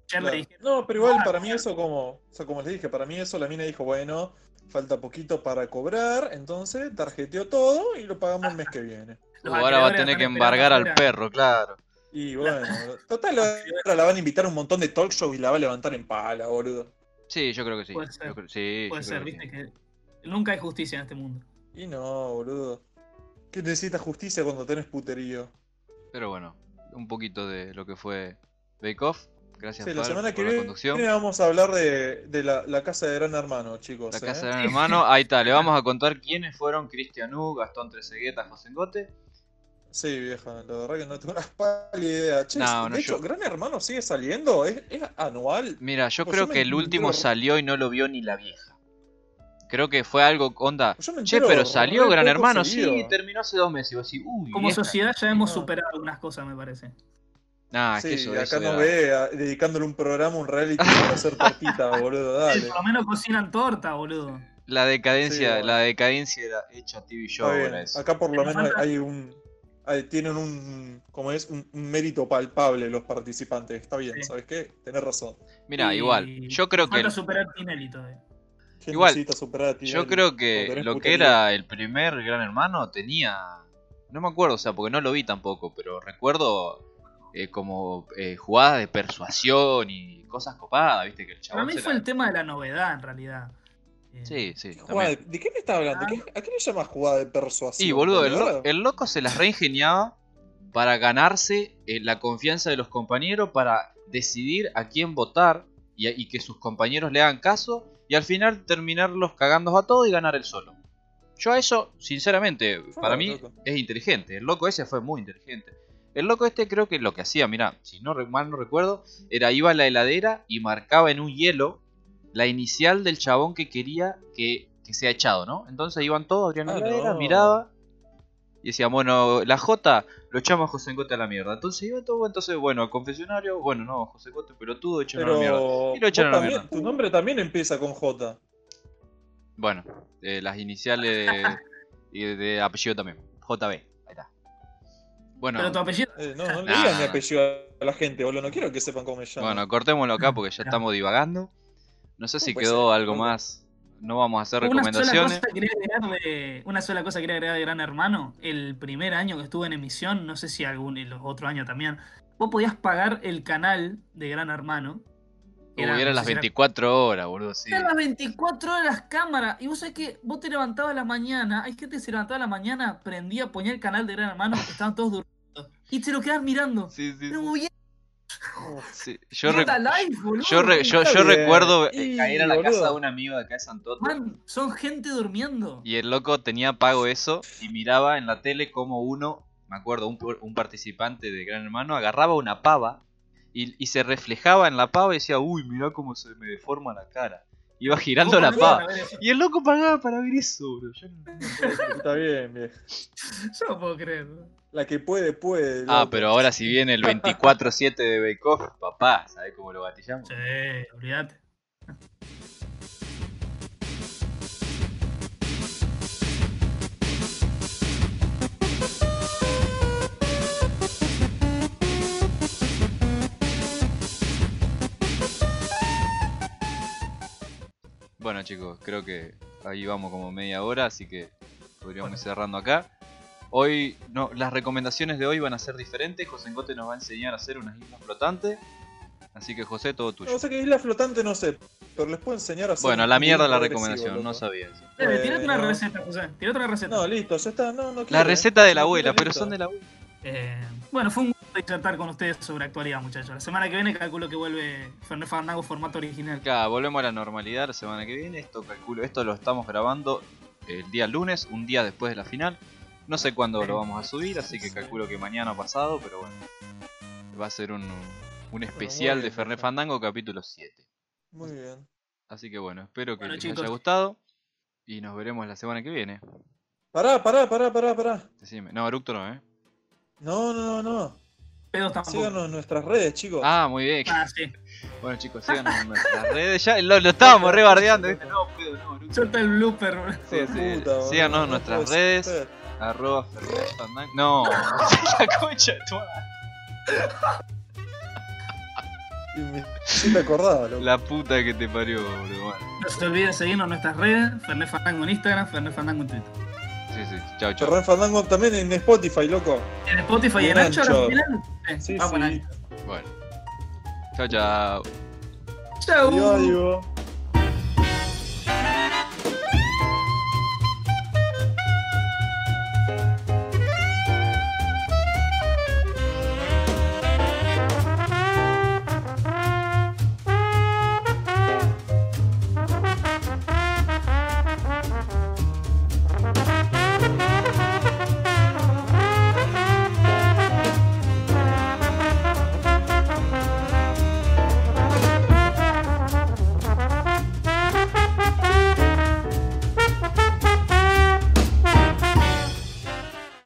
Speaker 3: Dijeron,
Speaker 2: No, pero igual
Speaker 3: Ah,
Speaker 2: para mí eso como, o sea, como les dije, para mí eso la mina dijo, bueno, falta poquito para cobrar, entonces tarjeteó todo y lo pagamos el mes que viene.
Speaker 3: los
Speaker 1: ahora va a tener que embargar al perro, claro.
Speaker 2: Y bueno, total, ahora la van a invitar a un montón de talk shows y la va a levantar en pala, boludo.
Speaker 1: Sí, yo creo que sí.
Speaker 3: Puede ser.
Speaker 1: Yo creo- sí,
Speaker 3: Puede ser,
Speaker 1: que
Speaker 3: viste
Speaker 1: sí.
Speaker 3: que nunca hay justicia en este mundo.
Speaker 2: Y no, boludo. ¿Qué necesitas justicia cuando tenés puterío?
Speaker 1: Pero bueno, un poquito de lo que fue Bake Off. Gracias
Speaker 2: Sí, la semana
Speaker 1: por
Speaker 2: que
Speaker 1: la
Speaker 2: viene
Speaker 1: conducción.
Speaker 2: vamos a hablar de, de la, la casa de Gran Hermano, chicos.
Speaker 1: La
Speaker 2: ¿eh?
Speaker 1: casa de Gran hermano, ahí está, le vamos a contar quiénes fueron Cristian U, Gastón Tresegueta, José Ngote.
Speaker 2: Sí, vieja, la verdad que no tengo una pálida idea. Che,
Speaker 1: No,
Speaker 2: de
Speaker 1: no,
Speaker 2: hecho,
Speaker 1: yo-
Speaker 2: Gran Hermano sigue saliendo, ¿es, es anual?
Speaker 1: Mira, yo
Speaker 2: Pues
Speaker 1: creo
Speaker 2: yo
Speaker 1: que el último
Speaker 2: entero-
Speaker 1: salió y no lo vio ni la vieja. Creo que fue algo onda.
Speaker 2: Yo me
Speaker 1: Che,
Speaker 2: entero
Speaker 1: pero salió Gran Hermano,
Speaker 2: seguido.
Speaker 1: sí, terminó hace dos meses. Decís, uy,
Speaker 3: Como sociedad ya hemos
Speaker 2: No.
Speaker 3: superado algunas cosas, me parece.
Speaker 1: Nah, es que
Speaker 2: Sí,
Speaker 1: eso,
Speaker 2: acá
Speaker 1: eso era-
Speaker 2: ve a- dedicándole un programa, un reality para hacer tortita, boludo, dale.
Speaker 3: Por lo menos cocinan torta, boludo.
Speaker 1: La decadencia,
Speaker 2: Sí,
Speaker 1: la decadencia era hecha TV show,
Speaker 2: bien. Acá por lo menos hay un... tienen un, como es, un, un mérito palpable los participantes. Está bien,
Speaker 3: Sí.
Speaker 2: ¿sabes qué? Tenés razón.
Speaker 1: Mira,
Speaker 3: Y
Speaker 1: igual, yo creo que
Speaker 3: superar Tinelli todavía.
Speaker 2: ¿Quién
Speaker 1: Igual,
Speaker 2: superar a
Speaker 1: yo
Speaker 2: Tinelli
Speaker 1: creo que lo que era el primer Gran Hermano tenía, no me acuerdo, o sea, porque no lo vi tampoco, pero recuerdo eh, como eh, jugadas de persuasión y cosas copadas, viste que el
Speaker 3: Para
Speaker 1: chabón
Speaker 3: mí
Speaker 1: se
Speaker 3: fue
Speaker 1: la-
Speaker 3: el tema de la novedad, en realidad. Eh,
Speaker 1: Sí, sí.
Speaker 2: Jugada
Speaker 1: también.
Speaker 2: de, ¿De qué me estás hablando? ¿Qué- ¿A qué le llamas jugada de persuasión?
Speaker 1: Y boludo, el, lo- el loco se las reingeniaba para ganarse eh, la confianza de los compañeros, para decidir a quién votar y, que sus compañeros le hagan caso y al final terminarlos cagando a todos y ganar él solo. Yo a eso, sinceramente,
Speaker 2: Fue
Speaker 1: para mí
Speaker 2: loco.
Speaker 1: es inteligente. El loco ese fue muy inteligente. El loco este creo que lo que hacía, mira, si no mal no recuerdo, era iba a la heladera y marcaba en un hielo la inicial del chabón que quería que, que sea echado, ¿no? Entonces iban todos, abrían la
Speaker 2: Ah, no.
Speaker 1: miraba y decían, bueno, la J lo echamos a José Gote a la mierda. Entonces iba todo, entonces, bueno, al confesionario, bueno, no, José Gote pelotudo, echaron a la mierda.
Speaker 2: Pero
Speaker 1: Y lo echaron a la
Speaker 2: también-
Speaker 1: mierda.
Speaker 2: tu nombre también empieza con J.
Speaker 1: Bueno, eh, las iniciales de, y de apellido también. JB. Ahí está. Bueno,
Speaker 3: Pero tu apellido.
Speaker 2: Eh, no, no le
Speaker 1: Nah,
Speaker 2: digan mi
Speaker 1: nah.
Speaker 2: apellido a la gente, boludo. No quiero que sepan cómo me llamo.
Speaker 1: bueno, cortémoslo acá porque Ya. estamos divagando. No sé si quedó
Speaker 2: ser?
Speaker 1: algo más. No vamos a hacer
Speaker 3: Una sola,
Speaker 1: recomendaciones.
Speaker 3: cosa quería agregar de, una sola cosa quería agregar de Gran Hermano. El primer año que estuve en emisión, no sé si algún y los otros años también, vos podías pagar el canal de Gran Hermano.
Speaker 1: Uy,
Speaker 3: Era-
Speaker 1: eran
Speaker 3: no
Speaker 1: las
Speaker 3: sé si era-
Speaker 1: 24 horas, boludo. Sí.
Speaker 3: Eran las 24 horas cámara. Y vos sabés que vos te levantabas a la mañana. Hay gente que se levantaba a la mañana, prendía, ponía el canal de Gran Hermano estaban todos durmiendo. Y se lo quedaban mirando.
Speaker 1: Sí, sí,
Speaker 3: Pero
Speaker 1: sí. Yo, rec-
Speaker 3: boludo.
Speaker 1: yo, re- yo, recuerdo eh,
Speaker 2: Y,
Speaker 1: caer a la
Speaker 2: boludo.
Speaker 1: casa de un amigo de acá de Santoto
Speaker 3: Man, son gente durmiendo.
Speaker 1: y el loco tenía pago eso y miraba en la tele como uno, me acuerdo, un, un participante de Gran Hermano agarraba una pava y, y se reflejaba en la pava y decía, uy, mirá cómo se me deforma la cara. Iba girando la pava. Y el loco pagaba para ver eso, bro. Yo no-
Speaker 2: Está bien, viejo.
Speaker 3: Yo no puedo creer.
Speaker 2: La que puede, puede.
Speaker 1: Ah,
Speaker 2: loco.
Speaker 1: pero ahora si viene el 24-7 de Bake Off, papá, ¿sabés cómo lo gatillamos?
Speaker 3: Sí, olvídate.
Speaker 1: Chicos, creo que ahí vamos como media hora, así que podríamos ir cerrando acá. Hoy, no, las recomendaciones de hoy van a ser diferentes. José Engote nos va a enseñar a hacer unas islas flotantes. Así que José, todo tuyo.
Speaker 2: No sé qué isla flotante, no sé. Pero les puedo enseñar a hacer.
Speaker 1: Bueno, a la mierda la recomendación, no sabía eso.
Speaker 3: Eh, una
Speaker 2: Bueno.
Speaker 3: receta, José. Tirate una receta.
Speaker 2: No, listo, ya está. No, no
Speaker 1: La
Speaker 2: quiero,
Speaker 1: receta de la abuela, pero
Speaker 2: listo.
Speaker 1: son de la abuela.
Speaker 3: Eh, bueno, fue un gusto disertar con ustedes sobre actualidad, muchachos. La semana que viene calculo que vuelve Fernet Fandango formato original.
Speaker 1: Acá volvemos a la normalidad la semana que viene. Esto calculo, esto lo estamos grabando el día lunes, un día después de la final. No sé cuándo lo vamos a subir, así que calculo que mañana o pasado, pero bueno. Va a ser un, un especial de
Speaker 2: perfecto.
Speaker 1: Fandango capítulo 7.
Speaker 2: Muy bien.
Speaker 1: Así que bueno, espero que
Speaker 3: Bueno,
Speaker 1: les
Speaker 3: chicos.
Speaker 1: haya gustado. Y nos veremos la semana que viene.
Speaker 2: Pará, pará, pará, pará, pará.
Speaker 1: Decime. No, Eructo no, ¿eh?
Speaker 2: No, no, no, no.
Speaker 3: Pedos tampoco.
Speaker 2: Síganos en nuestras redes, chicos.
Speaker 1: Ah, muy bien.
Speaker 3: Ah, sí.
Speaker 1: Bueno chicos, síganos en nuestras redes. Ya lo, lo estábamos rebardeando, ¿viste? No, puedo, no.
Speaker 3: Suelta el blooper. bro.
Speaker 1: Sí, sí.
Speaker 2: puta,
Speaker 1: Síganos en nuestras redes.
Speaker 2: ser.
Speaker 1: Arroba. No, la concha de tu
Speaker 2: me- Sí me acordaba, loco.
Speaker 1: La puta que te parió, boludo. Bueno,
Speaker 3: No se te olvide seguirnos en nuestras redes. Fernet Fandango en Instagram, Fernet Fandango en Twitter.
Speaker 1: Sí, sí. Chao, chao.
Speaker 2: Ferran Fandango también en Spotify, loco.
Speaker 3: En Spotify y en Anchor. al final. Sí,
Speaker 2: Sí,
Speaker 3: vamos
Speaker 2: sí.
Speaker 1: Bueno. Chao, chao.
Speaker 3: Chau.
Speaker 2: Adiós, adiós.